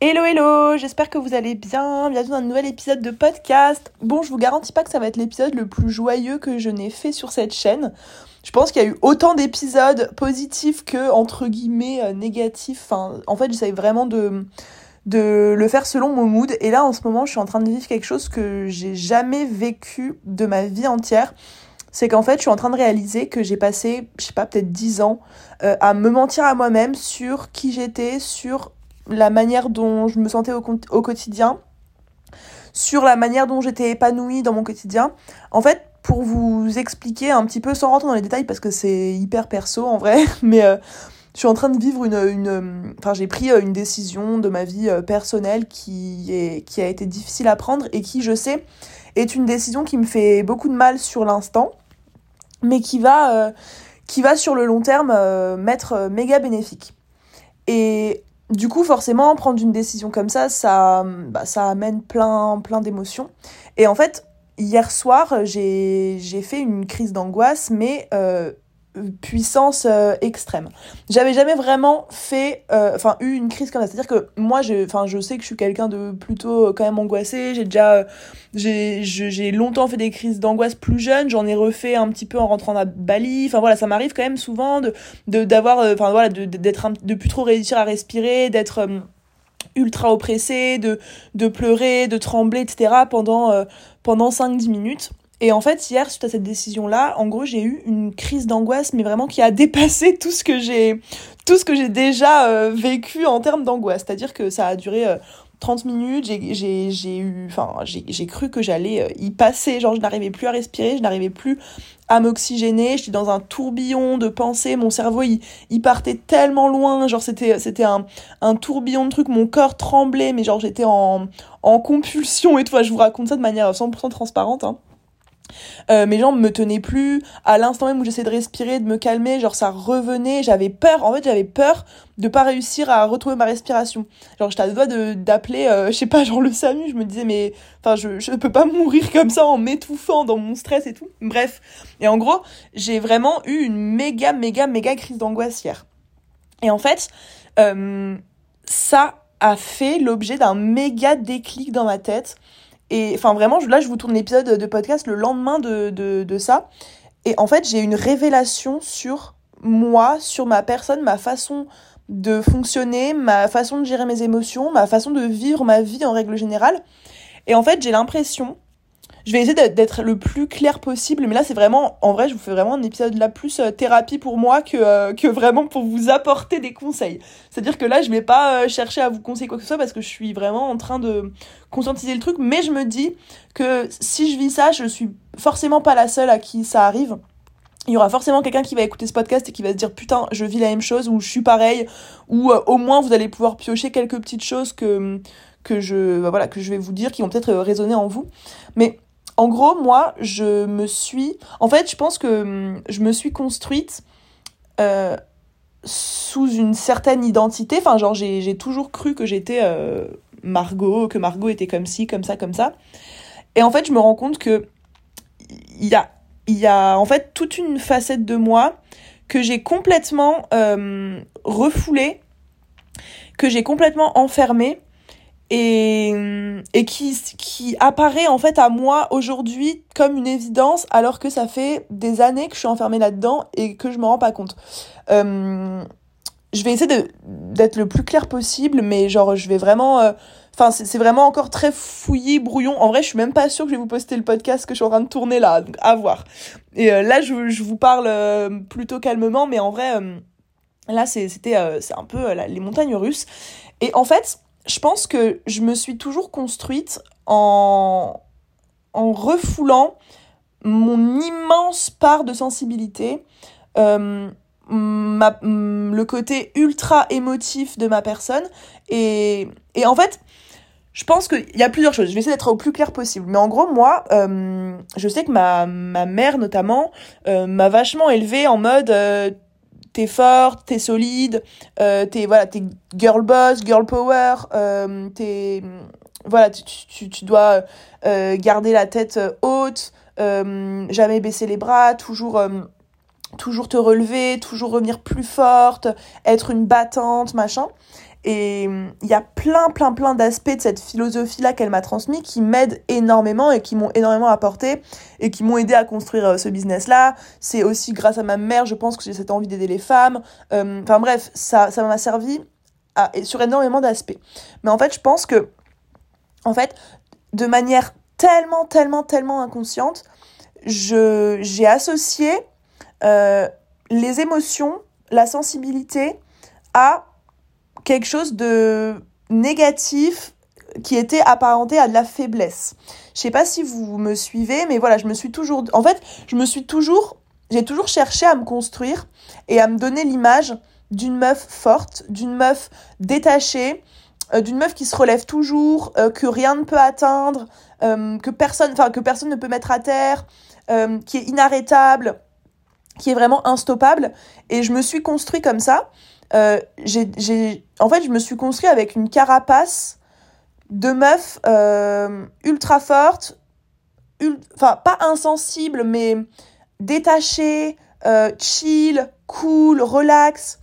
Hello hello, j'espère que vous allez bien, bienvenue dans un nouvel épisode de podcast. Bon, je vous garantis pas que ça va être l'épisode le plus joyeux que je n'ai fait sur cette chaîne. Je pense qu'il y a eu autant d'épisodes positifs que, entre guillemets, euh, négatifs. Enfin, en fait, j'essaye vraiment de, le faire selon mon mood. Et là, en ce moment, je suis en train de vivre quelque chose que j'ai jamais vécu de ma vie entière. C'est qu'en fait, je suis en train de réaliser que j'ai passé, je sais pas, peut-être 10 ans euh, à me mentir à moi-même sur qui j'étais, sur la manière dont je me sentais au, quotidien, sur la manière dont j'étais épanouie dans mon quotidien. En fait, pour vous expliquer un petit peu, sans rentrer dans les détails parce que c'est hyper perso en vrai, mais euh, je suis en train de vivre une... une enfin, j'ai pris euh, une décision de ma vie euh, personnelle qui, est, a été difficile à prendre et qui, je sais, est une décision qui me fait beaucoup de mal sur l'instant, mais qui va, qui va sur le long terme m'être méga bénéfique. Et du coup, forcément, prendre une décision comme ça, ça, bah, ça amène plein, plein d'émotions. Et en fait, hier soir, j'ai fait une crise d'angoisse, mais euh, puissance euh, extrême. J'avais jamais vraiment fait, euh, enfin, eu une crise comme ça. C'est-à-dire que moi, enfin, je sais que je suis quelqu'un de plutôt quand même angoissé. J'ai déjà, j'ai longtemps fait des crises d'angoisse plus jeune. J'en ai refait un petit peu en rentrant à Bali. Enfin voilà, ça m'arrive quand même souvent de d'avoir, enfin voilà, d'être de, plus trop réussir à respirer, d'être ultra oppressé, de, de pleurer, de trembler, etc. pendant, pendant 5-10 minutes. Et en fait, hier, suite à cette décision-là, en gros, j'ai eu une crise d'angoisse, mais vraiment qui a dépassé tout ce que j'ai, tout ce que j'ai déjà euh, vécu en termes d'angoisse. C'est-à-dire que ça a duré 30 euh, minutes, j'ai, eu, enfin, j'ai, cru que j'allais euh, y passer. Genre, je n'arrivais plus à respirer, je n'arrivais plus à m'oxygéner. J'étais dans un tourbillon de pensées. Mon cerveau, il, il partait tellement loin. Genre, c'était, c'était un, un tourbillon de trucs. Mon corps tremblait, mais genre, j'étais en, en compulsion et tout. je vous raconte ça de manière 100% transparente. Hein. Euh, mes jambes me tenaient plus. À l'instant même où j'essayais de respirer, de me calmer, genre ça revenait. J'avais peur. En fait, j'avais peur de pas réussir à retrouver ma respiration. Genre, j'étais à deux doigts d'appeler, euh, je sais pas, genre le SAMU. Je me disais, mais enfin, je, je peux pas mourir comme ça en m'étouffant dans mon stress et tout. Bref. Et en gros, j'ai vraiment eu une méga, méga, méga crise d'angoisse hier. Et en fait, euh, ça a fait l'objet d'un méga déclic dans ma tête et enfin vraiment, là je vous tourne l'épisode de podcast le lendemain de, ça. Et en fait, j'ai une révélation sur moi, sur ma personne, ma façon de fonctionner, ma façon de gérer mes émotions, ma façon de vivre ma vie en règle générale. Et en fait, j'ai l'impression je vais essayer d'être le plus clair possible, mais là c'est vraiment, en vrai, je vous fais vraiment un épisode là plus euh, thérapie pour moi que, euh, que vraiment pour vous apporter des conseils. C'est-à-dire que là je vais pas euh, chercher à vous conseiller quoi que ce soit parce que je suis vraiment en train de conscientiser le truc, mais je me dis que si je vis ça, je suis forcément pas la seule à qui ça arrive il y aura forcément quelqu'un qui va écouter ce podcast et qui va se dire putain je vis la même chose ou je suis pareil ou au moins vous allez pouvoir piocher quelques petites choses que que je bah voilà que je vais vous dire qui vont peut-être résonner en vous mais en gros, moi, je me suis. En fait, je pense que hum, je me suis construite euh, sous une certaine identité. Enfin, genre, j'ai toujours cru que j'étais euh, Margot, que Margot était comme ci, comme ça, comme ça. Et en fait, je me rends compte que il y a, en fait toute une facette de moi que j'ai complètement euh, refoulée, que j'ai complètement enfermée et, et qui, qui apparaît en fait à moi aujourd'hui comme une évidence alors que ça fait des années que je suis enfermée là-dedans et que je me rends pas compte. Euh, je vais essayer d'être le plus clair possible, mais genre je vais vraiment... Euh, enfin, c'est vraiment encore très fouillis, brouillon. En vrai, je suis même pas sûre que je vais vous poster le podcast que je suis en train de tourner là, donc à voir. Et euh, là, je, je, vous parle euh, plutôt calmement, mais en vrai, là, c'était c'est un peu les montagnes russes. Et en fait, je pense que je me suis toujours construite en, en refoulant mon immense part de sensibilité, euh, le côté ultra émotif de ma personne. Et, et en fait, je pense qu'il y a plusieurs choses. Je vais essayer d'être au plus clair possible. Mais en gros, moi, euh, je sais que ma, ma mère, notamment, euh, m'a vachement élevée en mode t'es forte, t'es solide, euh, t'es voilà, t'es girl boss, girl power, euh, t'es voilà, tu, dois euh, garder la tête haute, jamais baisser les bras, toujours toujours te relever, toujours revenir plus forte, être une battante, machin. Et hum, il y a plein, plein, plein d'aspects de cette philosophie-là qu'elle m'a transmis qui m'aident énormément et qui m'ont énormément apporté et qui m'ont aidé à construire euh, ce business-là. C'est aussi grâce à ma mère, je pense que j'ai cette envie d'aider les femmes. Hum, enfin bref, ça ça m'a servi sur énormément d'aspects. Mais en fait, je pense que, en fait, de manière tellement, tellement, tellement inconsciente, j'ai associé euh, les émotions, la sensibilité à quelque chose de négatif qui était apparenté à de la faiblesse. Je sais pas si vous me suivez, mais voilà, je me suis toujours, en fait, je me suis toujours, j'ai toujours cherché à me construire et à me donner l'image d'une meuf forte, d'une meuf détachée, euh, d'une meuf qui se relève toujours, euh, que rien ne peut atteindre, euh, que personne, enfin que personne ne peut mettre à terre, qui est inarrêtable, qui est vraiment instoppable. Et je me suis construit comme ça. J'ai, en fait, je me suis construit avec une carapace de meuf ultra forte, enfin pas insensible, mais détachée, chill, cool, relax.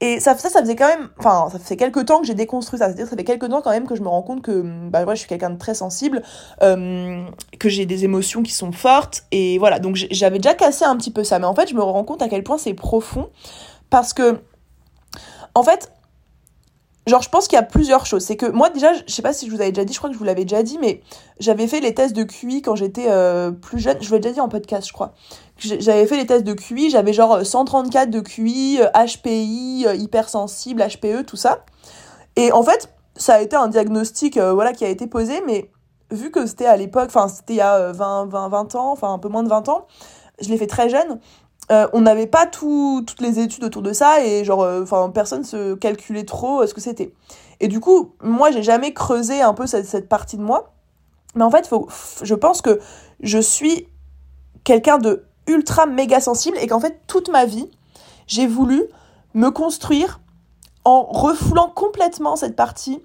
Et ça, ça, ça faisait quand même, enfin, ça fait quelques temps que j'ai déconstruit ça. C'est-à-dire, ça fait quelques temps quand même que je me rends compte que, bah, moi, je suis quelqu'un de très sensible, euh, que j'ai des émotions qui sont fortes, et voilà. Donc, j'avais déjà cassé un petit peu ça, mais en fait, je me rends compte à quel point c'est profond, parce que, en fait, Genre, je pense qu'il y a plusieurs choses. C'est que moi, déjà, je sais pas si je vous avais déjà dit, je crois que je vous l'avais déjà dit, mais j'avais fait les tests de QI quand j'étais euh, plus jeune. Je vous l'ai déjà dit en podcast, je crois. J'avais fait les tests de QI, j'avais genre 134 de QI, HPI, hypersensible, HPE, tout ça. Et en fait, ça a été un diagnostic euh, voilà, qui a été posé, mais vu que c'était à l'époque, enfin, c'était il y a 20, 20, 20 ans, enfin, un peu moins de 20 ans, je l'ai fait très jeune. Euh, on n'avait pas tout, toutes les études autour de ça et genre euh, enfin personne se calculait trop euh, ce que c'était. Et du coup moi j'ai jamais creusé un peu cette, cette, partie de moi. Mais en fait faut, je pense que je suis quelqu'un de ultra méga sensible et qu'en fait toute ma vie j'ai voulu me construire en refoulant complètement cette partie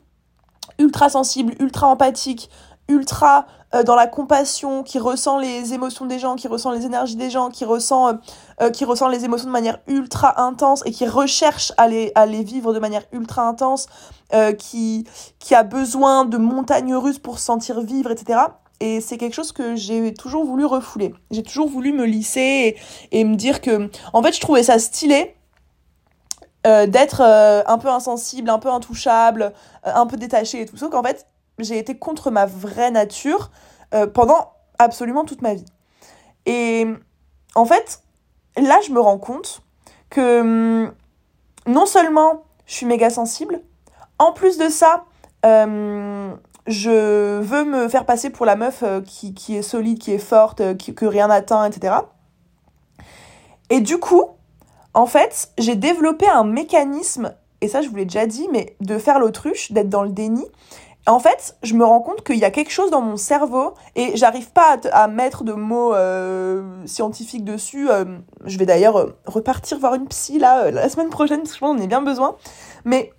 ultra sensible ultra empathique ultra euh, dans la compassion, qui ressent les émotions des gens, qui ressent les énergies des gens, qui ressent, euh, euh, qui ressent les émotions de manière ultra intense et qui recherche à les, vivre de manière ultra intense, qui, qui a besoin de montagnes russes pour se sentir vivre, etc. Et c'est quelque chose que j'ai toujours voulu refouler. J'ai toujours voulu me lisser et, me dire que, en fait, je trouvais ça stylé d'être un peu insensible, un peu intouchable, un peu détaché et tout ça, qu'en fait, j'ai été contre ma vraie nature euh, pendant absolument toute ma vie. Et en fait, là, je me rends compte que hum, non seulement je suis méga sensible, en plus de ça, euh, je veux me faire passer pour la meuf euh, qui, qui, est solide, qui est forte, que rien n'atteint, etc. Et du coup, en fait, j'ai développé un mécanisme, et ça je vous l'ai déjà dit, mais de faire l'autruche, d'être dans le déni, en fait, je me rends compte qu'il y a quelque chose dans mon cerveau et j'arrive pas à, mettre de mots euh, scientifiques dessus. Euh, je vais d'ailleurs euh, repartir voir une psy là la semaine prochaine parce que je pense qu'on en a bien besoin. Mais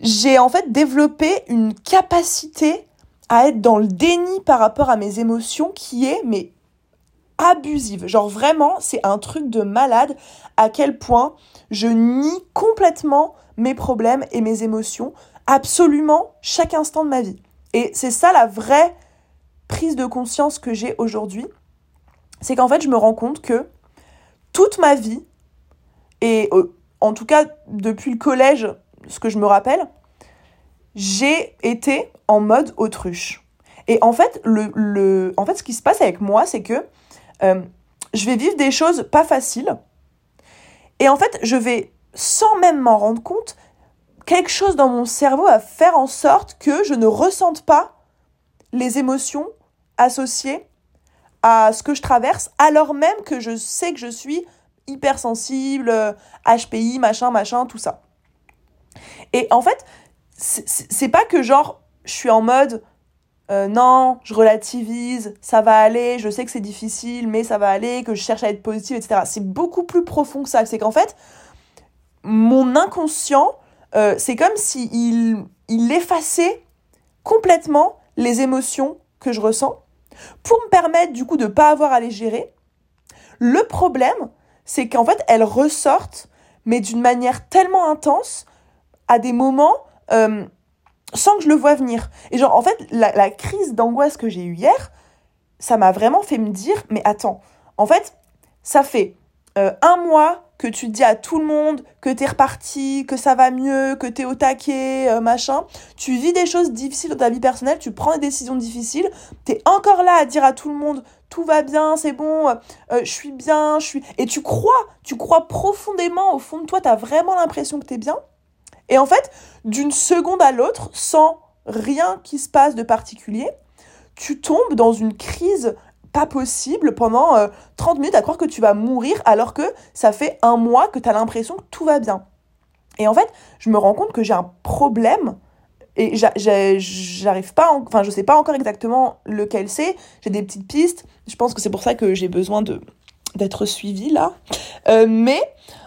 j'ai en fait développé une capacité à être dans le déni par rapport à mes émotions qui est mais abusive. Genre vraiment, c'est un truc de malade à quel point je nie complètement mes problèmes et mes émotions absolument chaque instant de ma vie. Et c'est ça la vraie prise de conscience que j'ai aujourd'hui. C'est qu'en fait, je me rends compte que toute ma vie, et euh, en tout cas depuis le collège, ce que je me rappelle, j'ai été en mode autruche. Et en fait, en fait ce qui se passe avec moi, c'est que euh, je vais vivre des choses pas faciles. Et en fait, je vais, sans même m'en rendre compte, quelque chose dans mon cerveau à faire en sorte que je ne ressente pas les émotions associées à ce que je traverse, alors même que je sais que je suis hypersensible, HPI, machin, machin, tout ça. Et en fait, c'est pas que genre, je suis en mode, euh, non, je relativise, ça va aller, je sais que c'est difficile, mais ça va aller, que je cherche à être positive, etc. C'est beaucoup plus profond que ça. C'est qu'en fait, mon inconscient euh, c'est comme s'il il, il effaçait complètement les émotions que je ressens pour me permettre du coup de ne pas avoir à les gérer. Le problème, c'est qu'en fait, elles ressortent, mais d'une manière tellement intense, à des moments euh, sans que je le vois venir. Et genre, en fait, la, la crise d'angoisse que j'ai eue hier, ça m'a vraiment fait me dire, mais attends, en fait, ça fait euh, un mois que tu dis à tout le monde que t'es reparti, que ça va mieux, que t'es au taquet, euh, machin. Tu vis des choses difficiles dans ta vie personnelle, tu prends des décisions difficiles, t'es encore là à dire à tout le monde tout va bien, c'est bon, euh, je suis bien, je suis... Et tu crois, tu crois profondément au fond de toi, t'as vraiment l'impression que t'es bien. Et en fait, d'une seconde à l'autre, sans rien qui se passe de particulier, tu tombes dans une crise pas possible pendant 30 euh, minutes à croire que tu vas mourir alors que ça fait un mois que tu as l'impression que tout va bien. Et en fait, je me rends compte que j'ai un problème et j'arrive pas, enfin je sais pas encore exactement lequel c'est, j'ai des petites pistes, je pense que c'est pour ça que j'ai besoin d'être suivie là. Euh, mais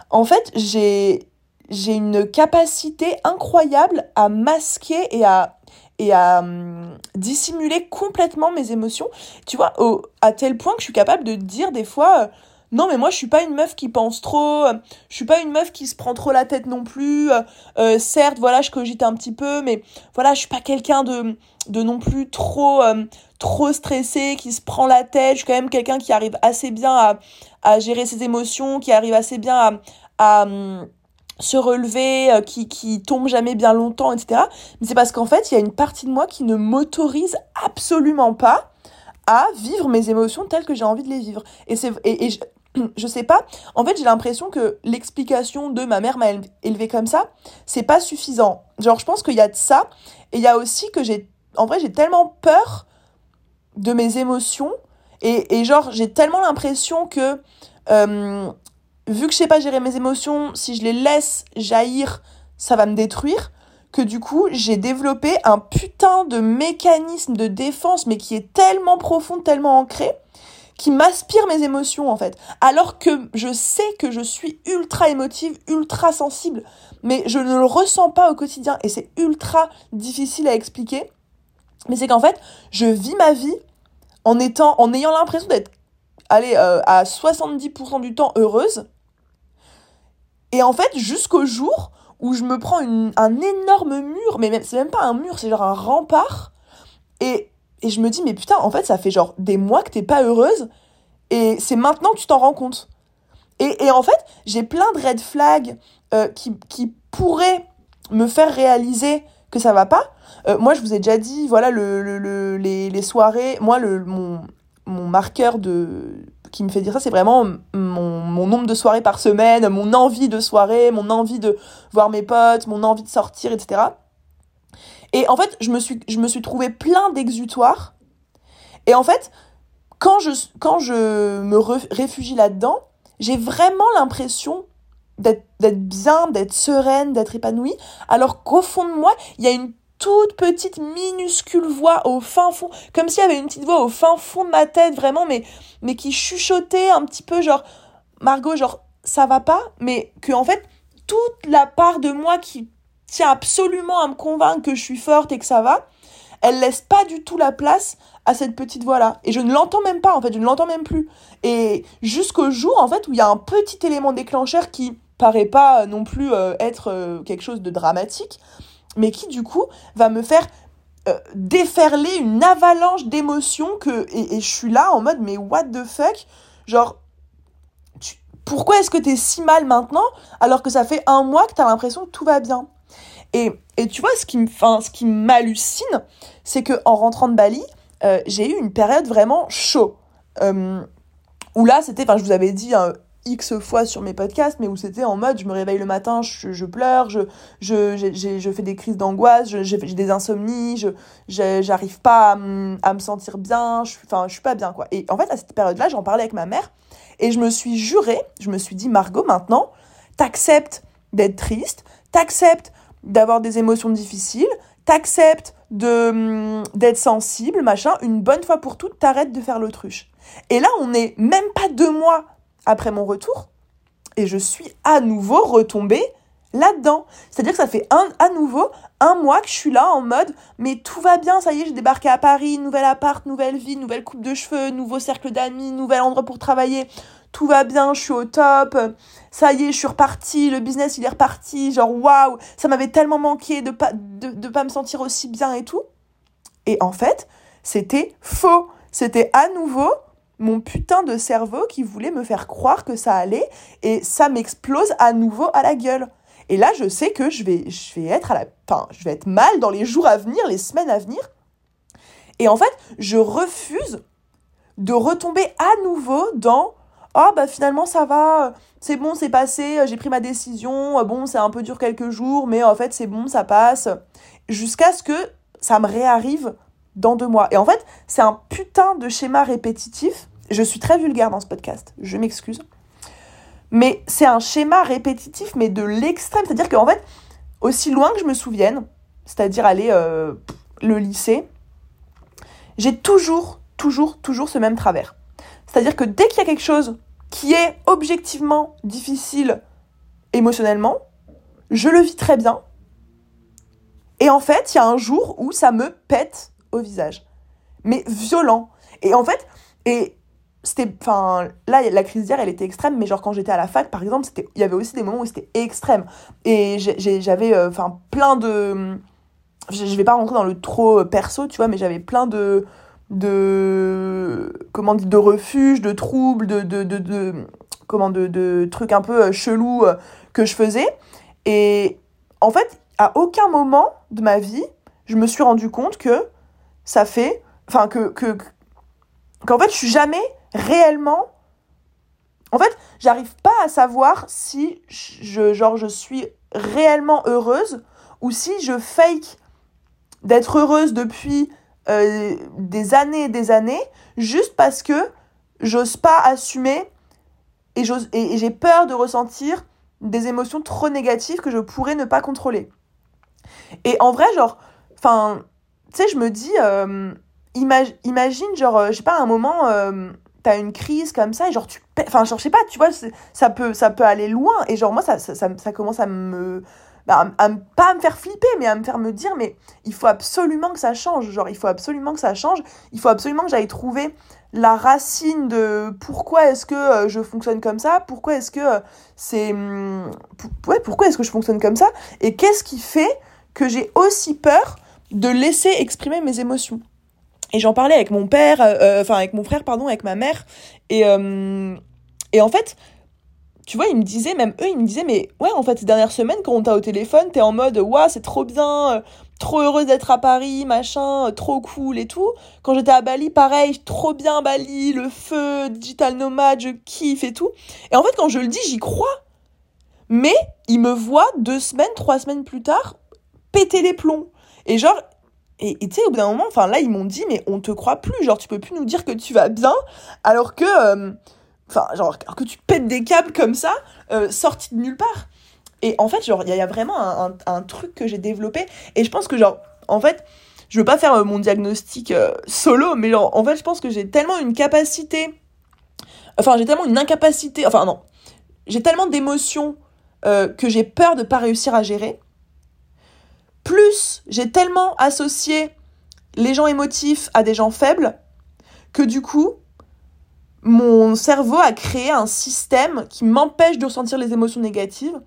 en fait, j'ai une capacité incroyable à masquer et à et à hum, dissimuler complètement mes émotions. Tu vois, au, à tel point que je suis capable de dire des fois, euh, non mais moi je suis pas une meuf qui pense trop, euh, je suis pas une meuf qui se prend trop la tête non plus. Euh, certes, voilà, je cogite un petit peu, mais voilà, je suis pas quelqu'un de, de non plus trop, trop stressé, qui se prend la tête. Je suis quand même quelqu'un qui arrive assez bien à, à gérer ses émotions, qui arrive assez bien à, à hum, se relever, euh, qui, qui tombe jamais bien longtemps, etc. Mais c'est parce qu'en fait, il y a une partie de moi qui ne m'autorise absolument pas à vivre mes émotions telles que j'ai envie de les vivre. Et, c'est, et, et je, je sais pas, en fait, j'ai l'impression que l'explication de ma mère m'a élevé comme ça, c'est pas suffisant. Genre, je pense qu'il y a de ça, et il y a aussi que j'ai, en vrai, j'ai tellement peur de mes émotions, et, et genre, j'ai tellement l'impression que euh, vu que je sais pas gérer mes émotions, si je les laisse jaillir, ça va me détruire. Que du coup, j'ai développé un putain de mécanisme de défense, mais qui est tellement profond, tellement ancré, qui m'aspire mes émotions en fait. Alors que je sais que je suis ultra émotive, ultra sensible, mais je ne le ressens pas au quotidien et c'est ultra difficile à expliquer. Mais c'est qu'en fait, je vis ma vie en ayant l'impression d'être, allez, euh, à 70% du temps heureuse, et en fait, jusqu'au jour où je me prends un énorme mur, mais c'est même pas un mur, c'est genre un rempart. Et, et je me dis, mais putain, en fait, ça fait genre des mois que t'es pas heureuse. Et c'est maintenant que tu t'en rends compte. Et, en fait, j'ai plein de red flags euh, qui, qui pourraient me faire réaliser que ça va pas. Euh, moi, je vous ai déjà dit, voilà, le, le, les, soirées, moi, le, mon marqueur de qui me fait dire ça, c'est vraiment mon, nombre de soirées par semaine, mon envie de soirée, mon envie de voir mes potes, mon envie de sortir, etc. Et en fait, je me suis, je me suis trouvé plein d'exutoires. Et en fait, quand je, quand je me réfugie là-dedans, j'ai vraiment l'impression d'être bien, d'être sereine, d'être épanouie, alors qu'au fond de moi, il y a une toute petite minuscule voix au fin fond, comme s'il y avait une petite voix au fin fond de ma tête, vraiment, mais, mais qui chuchotait un petit peu, genre, Margot, genre, ça va pas, mais que, en fait, toute la part de moi qui tient absolument à me convaincre que je suis forte et que ça va, elle laisse pas du tout la place à cette petite voix-là. Et je ne l'entends même pas, en fait, je ne l'entends même plus. Et jusqu'au jour, en fait, où il y a un petit élément déclencheur qui paraît pas non plus euh, être euh, quelque chose de dramatique, mais qui du coup va me faire euh, déferler une avalanche d'émotions que et, je suis là en mode mais what the fuck? Genre pourquoi est-ce que t'es si mal maintenant alors que ça fait un mois que t'as l'impression que tout va bien? Et, et tu vois ce qui me ce qui m'hallucine c'est que en rentrant de Bali euh, j'ai eu une période vraiment chaud. Euh, où là c'était enfin je vous avais dit hein, X fois sur mes podcasts, mais où c'était en mode je me réveille le matin, je, pleure, je, je, je fais des crises d'angoisse, j'ai des insomnies, j'arrive pas à, me sentir bien, enfin, je suis pas bien, quoi. Et en fait, à cette période-là, j'en parlais avec ma mère et je me suis juré, je me suis dit, Margot, maintenant, t'acceptes d'être triste, t'acceptes d'avoir des émotions difficiles, t'acceptes d'être sensible, machin, une bonne fois pour toutes, t'arrêtes de faire l'autruche. Et là, on est même pas deux mois après mon retour et je suis à nouveau retombée là-dedans. C'est-à-dire que ça fait un, à nouveau un mois que je suis là en mode mais tout va bien, ça y est, j'ai débarqué à Paris, nouvel appart, nouvelle vie, nouvelle coupe de cheveux, nouveau cercle d'amis, nouvel endroit pour travailler. tout va bien, je suis au top, ça y est, je suis reparti, le business il est reparti, genre waouh, ça m'avait tellement manqué de pas, de, de pas me sentir aussi bien et tout. Et en fait, c'était faux. C'était à nouveau mon putain de cerveau qui voulait me faire croire que ça allait et ça m'explose à nouveau à la gueule. Et là, je sais que je vais, je vais être à la, enfin, je vais être mal dans les jours à venir, les semaines à venir. Et en fait, je refuse de retomber à nouveau dans oh bah finalement ça va, c'est bon, c'est passé, j'ai pris ma décision, bon, c'est un peu dur quelques jours, mais en fait, c'est bon, ça passe jusqu'à ce que ça me réarrive dans deux mois. Et en fait, c'est un putain de schéma répétitif. Je suis très vulgaire dans ce podcast, je m'excuse. Mais c'est un schéma répétitif, mais de l'extrême. C'est-à-dire qu'en fait, aussi loin que je me souvienne, c'est-à-dire aller euh, le lycée, j'ai toujours, toujours, toujours ce même travers. C'est-à-dire que dès qu'il y a quelque chose qui est objectivement difficile émotionnellement, je le vis très bien. Et en fait, il y a un jour où ça me pète visage. Mais violent. Et en fait, et c'était enfin là la crise d'hier elle était extrême mais genre quand j'étais à la fac par exemple c'était il y avait aussi des moments où c'était extrême et j'avais euh, enfin plein de je vais pas rentrer dans le trop perso tu vois mais j'avais plein de de comment dire de refuges de troubles de de, de, de comment de, de trucs un peu euh, chelous euh, que je faisais et en fait à aucun moment de ma vie je me suis rendu compte que ça fait. Enfin, que. qu'en fait, je suis jamais réellement. En fait, j'arrive pas à savoir si je, genre, je suis réellement heureuse ou si je fake d'être heureuse depuis euh, des années et des années juste parce que j'ose pas assumer et, et j'ai peur de ressentir des émotions trop négatives que je pourrais ne pas contrôler. Et en vrai, genre, enfin, tu sais, je me dis, euh, imagine, genre, euh, je sais pas, un moment, euh, t'as une crise comme ça, et genre, tu. Enfin, genre, je sais pas, tu vois, ça peut, ça peut aller loin, et genre, moi, ça, ça, commence à me. Bah, à, pas à me faire flipper, mais à me faire me dire, mais il faut absolument que ça change, genre, il faut absolument que ça change, il faut absolument que j'aille trouver la racine de pourquoi est-ce que je fonctionne comme ça, pourquoi est-ce que c'est. Hum, ouais, pourquoi est-ce que je fonctionne comme ça, et qu'est-ce qui fait que j'ai aussi peur de laisser exprimer mes émotions. Et j'en parlais avec mon père, euh, euh, enfin avec mon frère, pardon, avec ma mère. Et, euh, et en fait, tu vois, ils me disaient, même eux, ils me disaient, mais ouais, en fait, ces dernières semaines, quand on t'a au téléphone, t'es en mode, waouh, c'est trop bien, trop heureuse d'être à Paris, machin, trop cool et tout. Quand j'étais à Bali, pareil, trop bien Bali, le feu, digital nomade, je kiffe et tout. Et en fait, quand je le dis, j'y crois. Mais ils me voient deux semaines, trois semaines plus tard, péter les plombs. Et genre, et tu sais, au bout d'un moment, enfin là, ils m'ont dit, mais on te croit plus, genre, tu peux plus nous dire que tu vas bien, alors que, euh, enfin, genre, alors que tu pètes des câbles comme ça, euh, sorti de nulle part. Et en fait, genre, il y, a vraiment un, truc que j'ai développé, et je pense que, genre, en fait, je veux pas faire euh, mon diagnostic solo, mais genre, en fait, je pense que j'ai tellement une capacité, enfin, j'ai tellement une incapacité, enfin, non, j'ai tellement d'émotions que j'ai peur de pas réussir à gérer plus j'ai tellement associé les gens émotifs à des gens faibles que du coup, mon cerveau a créé un système qui m'empêche de ressentir les émotions négatives,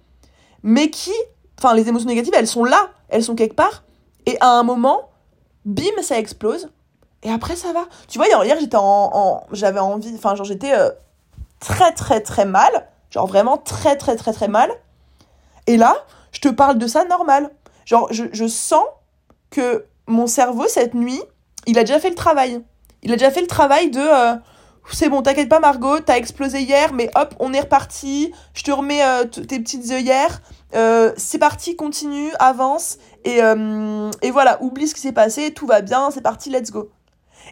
mais qui, enfin les émotions négatives, elles sont là, elles sont quelque part, et à un moment, bim, ça explose, et après ça va. Tu vois, hier, j'étais en, j'avais envie, enfin genre j'étais euh, très très très mal, genre vraiment très très très très mal, et là, je te parle de ça normal. Genre, je, sens que mon cerveau, cette nuit, il a déjà fait le travail. Il a déjà fait le travail de euh, c'est bon, t'inquiète pas, Margot, t'as explosé hier, mais hop, on est reparti. Je te remets euh, tes petites œillères. Euh, c'est parti, continue, avance. Et, et voilà, oublie ce qui s'est passé, tout va bien, c'est parti, let's go.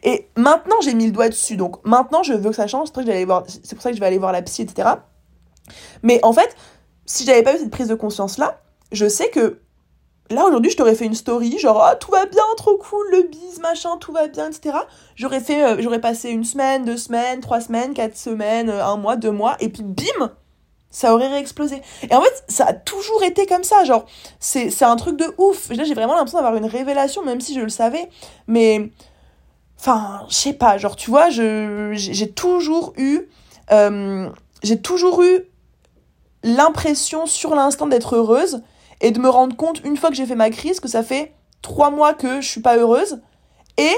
Et maintenant, j'ai mis le doigt dessus. Donc maintenant, je veux que ça change. C'est pour, ça que je vais aller voir la psy, etc. Mais en fait, si j'avais pas eu cette prise de conscience-là, je sais que là aujourd'hui je t'aurais fait une story genre ah, tout va bien trop cool le bise machin tout va bien etc j'aurais fait euh, j'aurais passé une semaine deux semaines trois semaines quatre semaines euh, un mois deux mois et puis bim ça aurait réexplosé. Et en fait ça a toujours été comme ça genre c'est c'est un truc de ouf. Là j'ai vraiment l'impression d'avoir une révélation même si je le savais. Mais enfin je sais pas genre tu vois j'ai toujours eu euh, j'ai toujours eu l'impression sur l'instant d'être heureuse et de me rendre compte une fois que j'ai fait ma crise que ça fait trois mois que je suis pas heureuse. Et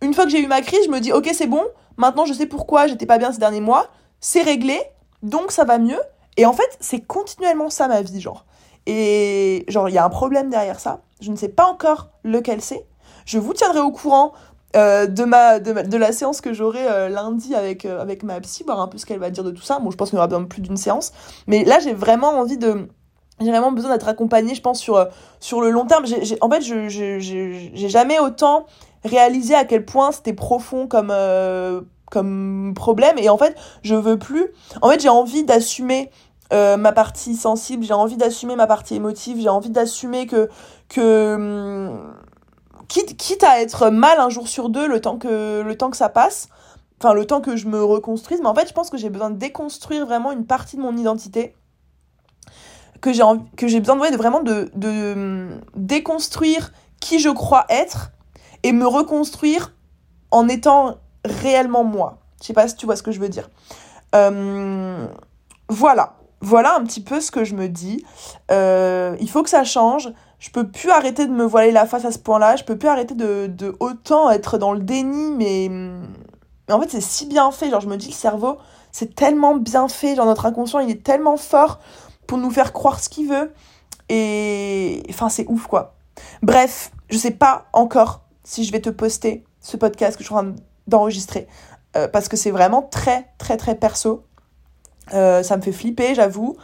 une fois que j'ai eu ma crise je me dis ok c'est bon. Maintenant je sais pourquoi j'étais pas bien ces derniers mois. C'est réglé. Donc ça va mieux. Et en fait c'est continuellement ça ma vie genre. Et genre il y a un problème derrière ça. Je ne sais pas encore lequel c'est. Je vous tiendrai au courant euh, de, ma, de, la séance que j'aurai euh, lundi avec, euh, avec ma psy, voir un peu ce qu'elle va dire de tout ça. Bon, je pense qu'il y aura bien plus d'une séance. Mais là, j'ai vraiment envie de. J'ai vraiment besoin d'être accompagnée, je pense, sur, sur le long terme. J'ai, en fait, je, j'ai jamais autant réalisé à quel point c'était profond comme, comme problème. Et en fait, je veux plus. En fait, j'ai envie d'assumer ma partie sensible, j'ai envie d'assumer ma partie émotive, j'ai envie d'assumer que. que hum, quitte, à être mal un jour sur deux le temps que, le temps que ça passe, enfin le temps que je me reconstruise, mais en fait je pense que j'ai besoin de déconstruire vraiment une partie de mon identité, que j'ai, besoin de, vraiment de, de déconstruire qui je crois être et me reconstruire en étant réellement moi. Je sais pas si tu vois ce que je veux dire. Euh, voilà, voilà un petit peu ce que je me dis. Euh, il faut que ça change je peux plus arrêter de me voiler la face à ce point-là, je peux plus arrêter de, autant être dans le déni, mais, mais en fait c'est si bien fait, genre je me dis le cerveau c'est tellement bien fait, genre notre inconscient il est tellement fort pour nous faire croire ce qu'il veut, et enfin c'est ouf quoi. Bref, je sais pas encore si je vais te poster ce podcast que je suis en train d'enregistrer, euh, parce que c'est vraiment très très très perso, euh, ça me fait flipper, j'avoue.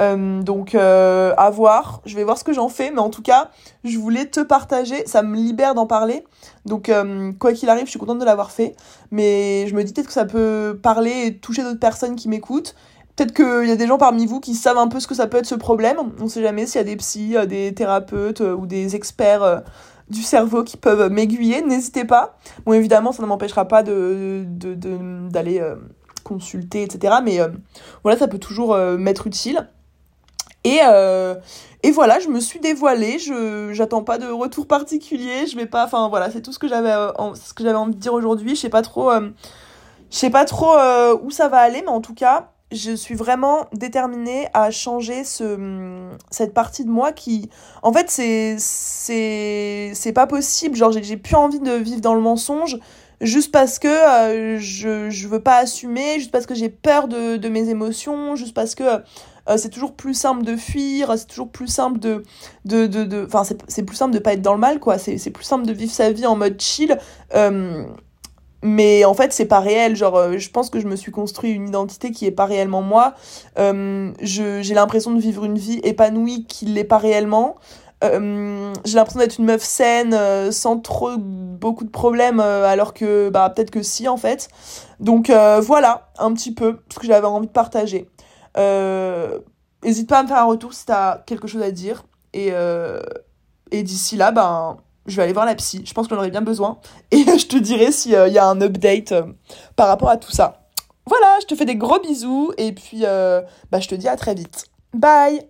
Euh, donc, à voir. Je vais voir ce que j'en fais. Mais en tout cas, je voulais te partager. Ça me libère d'en parler. Donc, quoi qu'il arrive, je suis contente de l'avoir fait. Mais je me dis peut-être que ça peut parler et toucher d'autres personnes qui m'écoutent. Peut-être qu'il y a des gens parmi vous qui savent un peu ce que ça peut être ce problème. On sait jamais s'il y a des psys, des thérapeutes ou des experts du cerveau qui peuvent m'aiguiller. N'hésitez pas. Bon, évidemment, ça ne m'empêchera pas de, d'aller consulter, etc. Mais euh, voilà, ça peut toujours euh, m'être utile. Et, euh, et voilà, je me suis dévoilée, je j'attends pas de retour particulier, je vais pas enfin voilà, c'est tout ce que j'avais ce que j'avais envie de dire aujourd'hui, je sais pas trop je sais pas trop où ça va aller mais en tout cas, je suis vraiment déterminée à changer ce cette partie de moi qui en fait c'est c'est c'est pas possible, genre j'ai plus envie de vivre dans le mensonge, juste parce que euh, je, je veux pas assumer, juste parce que j'ai peur de, de mes émotions, juste parce que euh, c'est toujours plus simple de fuir, c'est toujours plus simple de... de, de, de enfin, c'est plus simple de pas être dans le mal, quoi. C'est plus simple de vivre sa vie en mode chill. Euh, mais en fait, c'est pas réel. Genre, je pense que je me suis construit une identité qui est pas réellement moi. j'ai l'impression de vivre une vie épanouie qui l'est pas réellement. Euh, j'ai l'impression d'être une meuf saine, euh, sans trop beaucoup de problèmes, euh, alors que bah peut-être que si en fait. Donc voilà, un petit peu ce que j'avais envie de partager. N'hésite pas à me faire un retour si t'as quelque chose à dire. Et, et d'ici là, ben, je vais aller voir la psy. Je pense que j'en aurais bien besoin. Et je te dirai s'il y a un update par rapport à tout ça. Voilà, je te fais des gros bisous et puis bah, je te dis à très vite. Bye